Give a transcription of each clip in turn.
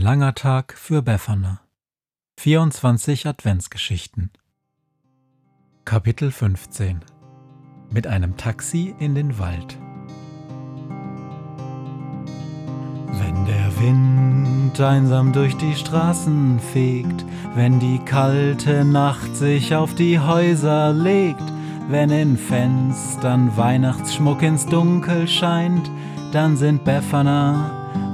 langer Tag für Befana. 24 Adventsgeschichten. Kapitel 15 Mit einem Taxi in den Wald. Wenn der Wind einsam durch die Straßen fegt, wenn die kalte Nacht sich auf die Häuser legt, wenn in Fenstern Weihnachtsschmuck ins Dunkel scheint, dann sind Befana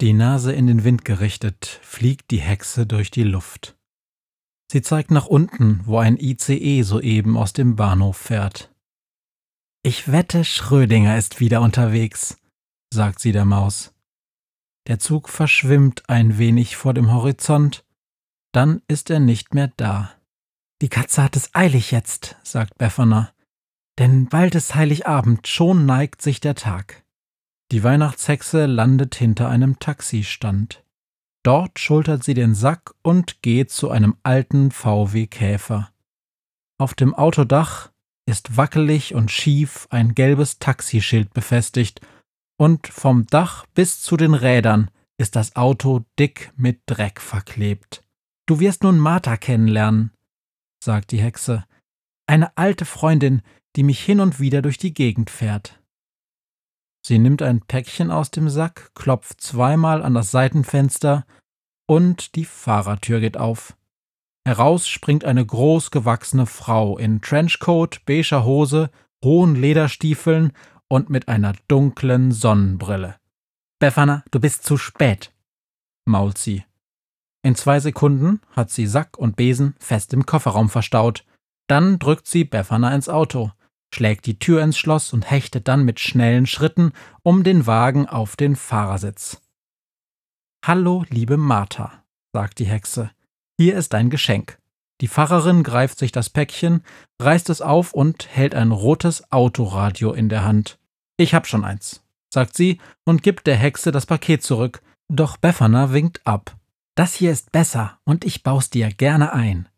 Die Nase in den Wind gerichtet, fliegt die Hexe durch die Luft. Sie zeigt nach unten, wo ein ICE soeben aus dem Bahnhof fährt. Ich wette, Schrödinger ist wieder unterwegs, sagt sie der Maus. Der Zug verschwimmt ein wenig vor dem Horizont, dann ist er nicht mehr da. Die Katze hat es eilig jetzt, sagt Befana, denn bald ist Heiligabend, schon neigt sich der Tag. Die Weihnachtshexe landet hinter einem Taxistand. Dort schultert sie den Sack und geht zu einem alten VW Käfer. Auf dem Autodach ist wackelig und schief ein gelbes Taxischild befestigt, und vom Dach bis zu den Rädern ist das Auto dick mit Dreck verklebt. Du wirst nun Martha kennenlernen, sagt die Hexe, eine alte Freundin, die mich hin und wieder durch die Gegend fährt. Sie nimmt ein Päckchen aus dem Sack, klopft zweimal an das Seitenfenster und die Fahrertür geht auf. Heraus springt eine großgewachsene Frau in Trenchcoat, beiger Hose, hohen Lederstiefeln und mit einer dunklen Sonnenbrille. Befana, du bist zu spät, mault sie. In zwei Sekunden hat sie Sack und Besen fest im Kofferraum verstaut. Dann drückt sie Befana ins Auto schlägt die Tür ins Schloss und hechtet dann mit schnellen Schritten um den Wagen auf den Fahrersitz. Hallo, liebe Martha, sagt die Hexe, hier ist dein Geschenk. Die Pfarrerin greift sich das Päckchen, reißt es auf und hält ein rotes Autoradio in der Hand. Ich hab schon eins, sagt sie und gibt der Hexe das Paket zurück, doch Befana winkt ab. Das hier ist besser und ich baus dir gerne ein.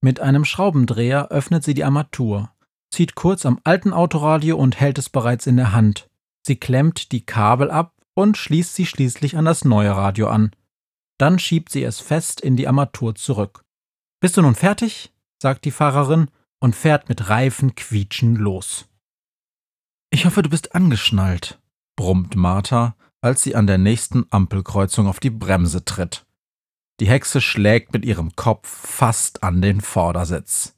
Mit einem Schraubendreher öffnet sie die Armatur zieht kurz am alten Autoradio und hält es bereits in der Hand. Sie klemmt die Kabel ab und schließt sie schließlich an das neue Radio an. Dann schiebt sie es fest in die Armatur zurück. Bist du nun fertig? sagt die Fahrerin und fährt mit Reifen quietschen los. Ich hoffe, du bist angeschnallt, brummt Martha, als sie an der nächsten Ampelkreuzung auf die Bremse tritt. Die Hexe schlägt mit ihrem Kopf fast an den Vordersitz.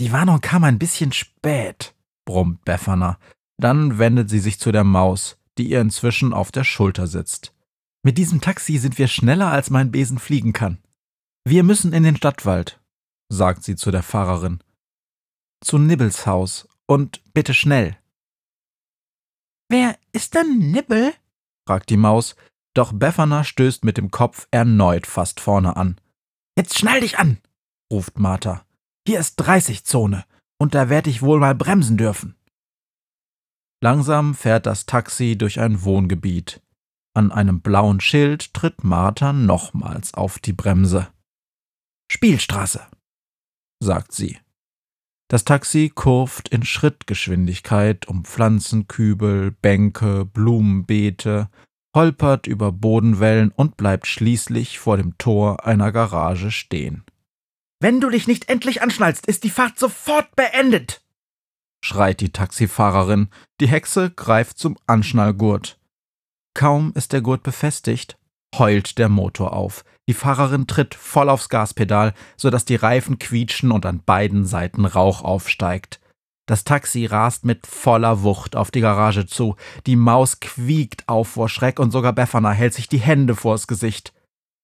Die Warnung kam ein bisschen spät, brummt Befana. Dann wendet sie sich zu der Maus, die ihr inzwischen auf der Schulter sitzt. Mit diesem Taxi sind wir schneller, als mein Besen fliegen kann. Wir müssen in den Stadtwald, sagt sie zu der Fahrerin. Zu Nibbles Haus und bitte schnell. Wer ist denn Nibbel? fragt die Maus, doch Befana stößt mit dem Kopf erneut fast vorne an. Jetzt schnall dich an, ruft Martha. Hier ist 30 Zone und da werde ich wohl mal bremsen dürfen. Langsam fährt das Taxi durch ein Wohngebiet. An einem blauen Schild tritt Martha nochmals auf die Bremse. Spielstraße, sagt sie. Das Taxi kurft in Schrittgeschwindigkeit um Pflanzenkübel, Bänke, Blumenbeete, holpert über Bodenwellen und bleibt schließlich vor dem Tor einer Garage stehen. Wenn du dich nicht endlich anschnallst, ist die Fahrt sofort beendet, schreit die Taxifahrerin. Die Hexe greift zum Anschnallgurt. Kaum ist der Gurt befestigt, heult der Motor auf. Die Fahrerin tritt voll aufs Gaspedal, sodass die Reifen quietschen und an beiden Seiten Rauch aufsteigt. Das Taxi rast mit voller Wucht auf die Garage zu. Die Maus quiekt auf vor Schreck und sogar Befana hält sich die Hände vors Gesicht.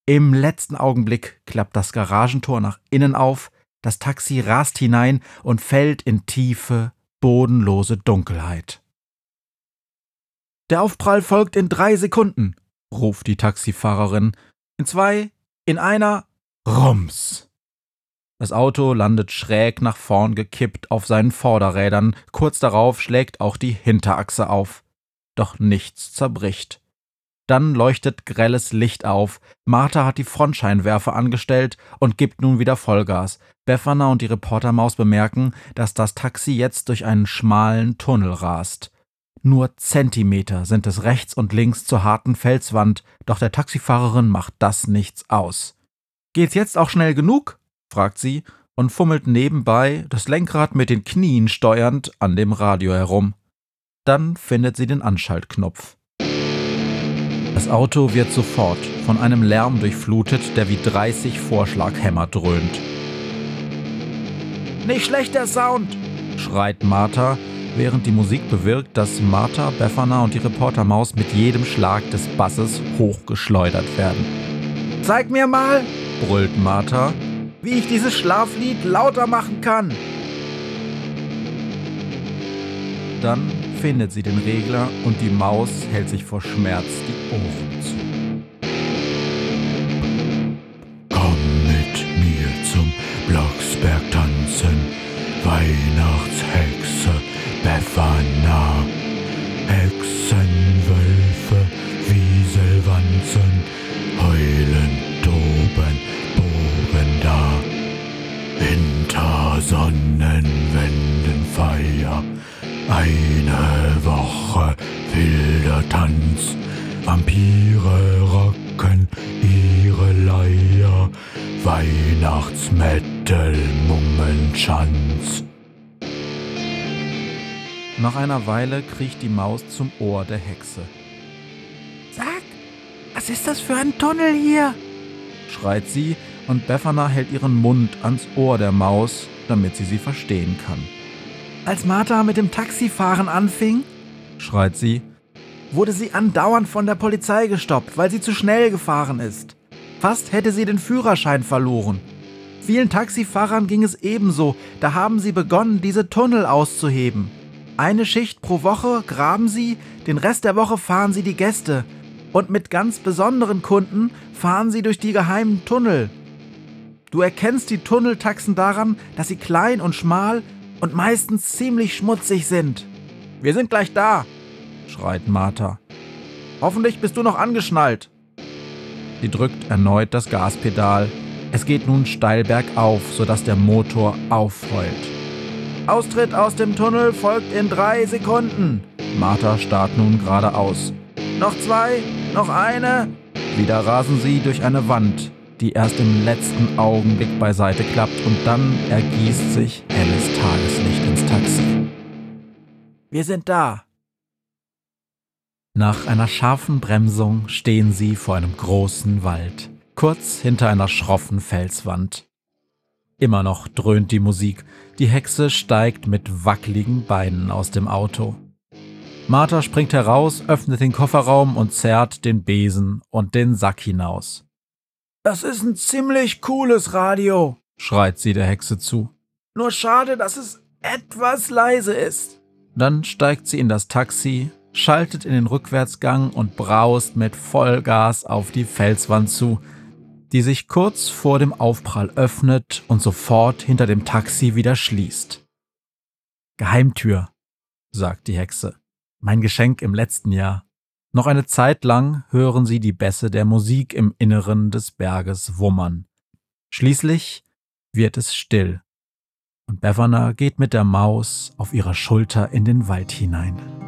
Im letzten Augenblick klappt das Garagentor nach innen auf, das Taxi rast hinein und fällt in tiefe, bodenlose Dunkelheit. Der Aufprall folgt in drei Sekunden, ruft die Taxifahrerin. In zwei, in einer, Rums. Das Auto landet schräg nach vorn gekippt auf seinen Vorderrädern, kurz darauf schlägt auch die Hinterachse auf. Doch nichts zerbricht. Dann leuchtet grelles Licht auf. Martha hat die Frontscheinwerfer angestellt und gibt nun wieder Vollgas. Befana und die Reportermaus bemerken, dass das Taxi jetzt durch einen schmalen Tunnel rast. Nur Zentimeter sind es rechts und links zur harten Felswand, doch der Taxifahrerin macht das nichts aus. Geht's jetzt auch schnell genug? fragt sie und fummelt nebenbei, das Lenkrad mit den Knien steuernd, an dem Radio herum. Dann findet sie den Anschaltknopf. Das Auto wird sofort von einem Lärm durchflutet, der wie 30 Vorschlaghämmer dröhnt. Nicht schlechter Sound, schreit Martha, während die Musik bewirkt, dass Martha, Befana und die Reportermaus mit jedem Schlag des Basses hochgeschleudert werden. Zeig mir mal, brüllt Martha, wie ich dieses Schlaflied lauter machen kann. Dann findet sie den Regler und die Maus hält sich vor Schmerz die Ohren zu. Vampire rocken ihre Leier, Weihnachtsmetal, Mummenschanz. Nach einer Weile kriecht die Maus zum Ohr der Hexe. Sag, was ist das für ein Tunnel hier? schreit sie, und Befana hält ihren Mund ans Ohr der Maus, damit sie sie verstehen kann. Als Martha mit dem Taxifahren anfing, schreit sie, wurde sie andauernd von der Polizei gestoppt, weil sie zu schnell gefahren ist. Fast hätte sie den Führerschein verloren. Vielen Taxifahrern ging es ebenso, da haben sie begonnen, diese Tunnel auszuheben. Eine Schicht pro Woche graben sie, den Rest der Woche fahren sie die Gäste. Und mit ganz besonderen Kunden fahren sie durch die geheimen Tunnel. Du erkennst die Tunneltaxen daran, dass sie klein und schmal und meistens ziemlich schmutzig sind. Wir sind gleich da, schreit Martha. Hoffentlich bist du noch angeschnallt. Sie drückt erneut das Gaspedal. Es geht nun steil bergauf, sodass der Motor aufheult. Austritt aus dem Tunnel folgt in drei Sekunden. Martha starrt nun geradeaus. Noch zwei, noch eine. Wieder rasen sie durch eine Wand, die erst im letzten Augenblick beiseite klappt und dann ergießt sich helles Tageslicht ins Taxi. Wir sind da. Nach einer scharfen Bremsung stehen sie vor einem großen Wald, kurz hinter einer schroffen Felswand. Immer noch dröhnt die Musik, die Hexe steigt mit wackeligen Beinen aus dem Auto. Martha springt heraus, öffnet den Kofferraum und zerrt den Besen und den Sack hinaus. Das ist ein ziemlich cooles Radio, schreit sie der Hexe zu. Nur schade, dass es etwas leise ist. Dann steigt sie in das Taxi, schaltet in den Rückwärtsgang und braust mit Vollgas auf die Felswand zu, die sich kurz vor dem Aufprall öffnet und sofort hinter dem Taxi wieder schließt. Geheimtür, sagt die Hexe. Mein Geschenk im letzten Jahr. Noch eine Zeit lang hören sie die Bässe der Musik im Inneren des Berges wummern. Schließlich wird es still und Bevana geht mit der Maus auf ihrer Schulter in den Wald hinein.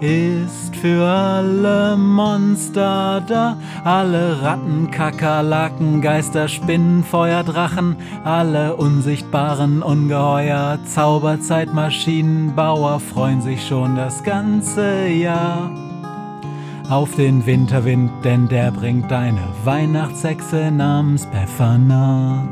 ist für alle Monster da, alle Ratten, Kakerlaken, Geister, Spinnen, Feuer, Drachen, alle unsichtbaren Ungeheuer, Zauberzeitmaschinenbauer freuen sich schon das ganze Jahr auf den Winterwind, denn der bringt eine Weihnachtshexe namens Befana.